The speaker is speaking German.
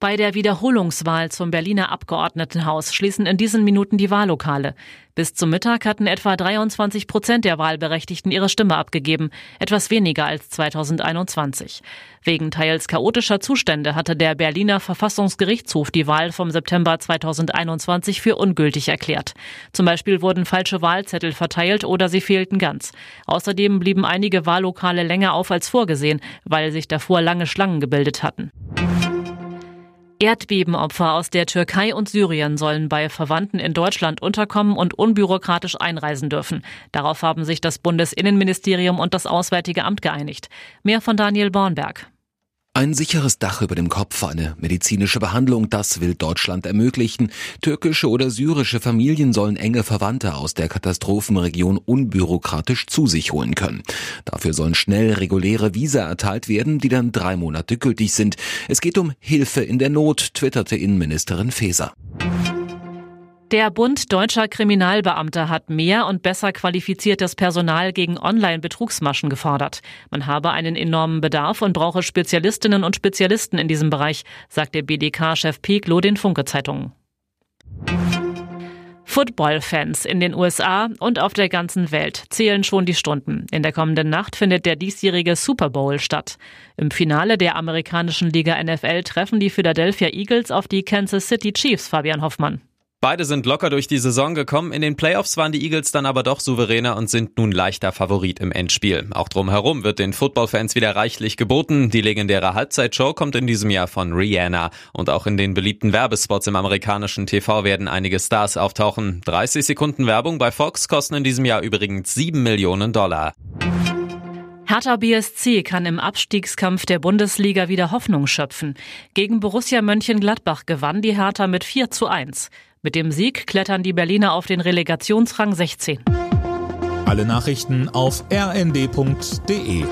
Bei der Wiederholungswahl zum Berliner Abgeordnetenhaus schließen in diesen Minuten die Wahllokale. Bis zum Mittag hatten etwa 23 Prozent der Wahlberechtigten ihre Stimme abgegeben, etwas weniger als 2021. Wegen teils chaotischer Zustände hatte der Berliner Verfassungsgerichtshof die Wahl vom September 2021 für ungültig erklärt. Zum Beispiel wurden falsche Wahlzettel verteilt oder sie fehlten ganz. Außerdem blieben einige Wahllokale länger auf als vorgesehen, weil sich davor lange Schlangen gebildet hatten. Erdbebenopfer aus der Türkei und Syrien sollen bei Verwandten in Deutschland unterkommen und unbürokratisch einreisen dürfen. Darauf haben sich das Bundesinnenministerium und das Auswärtige Amt geeinigt. Mehr von Daniel Bornberg. Ein sicheres Dach über dem Kopf, eine medizinische Behandlung, das will Deutschland ermöglichen. Türkische oder syrische Familien sollen enge Verwandte aus der Katastrophenregion unbürokratisch zu sich holen können. Dafür sollen schnell reguläre Visa erteilt werden, die dann drei Monate gültig sind. Es geht um Hilfe in der Not, twitterte Innenministerin Faeser. Der Bund deutscher Kriminalbeamter hat mehr und besser qualifiziertes Personal gegen Online-Betrugsmaschen gefordert. Man habe einen enormen Bedarf und brauche Spezialistinnen und Spezialisten in diesem Bereich, sagt der BDK-Chef Peklo den Funke-Zeitungen. Football-Fans in den USA und auf der ganzen Welt zählen schon die Stunden. In der kommenden Nacht findet der diesjährige Super Bowl statt. Im Finale der amerikanischen Liga NFL treffen die Philadelphia Eagles auf die Kansas City Chiefs, Fabian Hoffmann. Beide sind locker durch die Saison gekommen. In den Playoffs waren die Eagles dann aber doch souveräner und sind nun leichter Favorit im Endspiel. Auch drumherum wird den Footballfans wieder reichlich geboten. Die legendäre Halbzeitshow kommt in diesem Jahr von Rihanna. Und auch in den beliebten Werbespots im amerikanischen TV werden einige Stars auftauchen. 30 Sekunden Werbung bei Fox kosten in diesem Jahr übrigens 7 Millionen Dollar. Hertha BSC kann im Abstiegskampf der Bundesliga wieder Hoffnung schöpfen. Gegen Borussia Mönchengladbach gewann die Hertha mit 4 zu 1. Mit dem Sieg klettern die Berliner auf den Relegationsrang 16. Alle Nachrichten auf rnd.de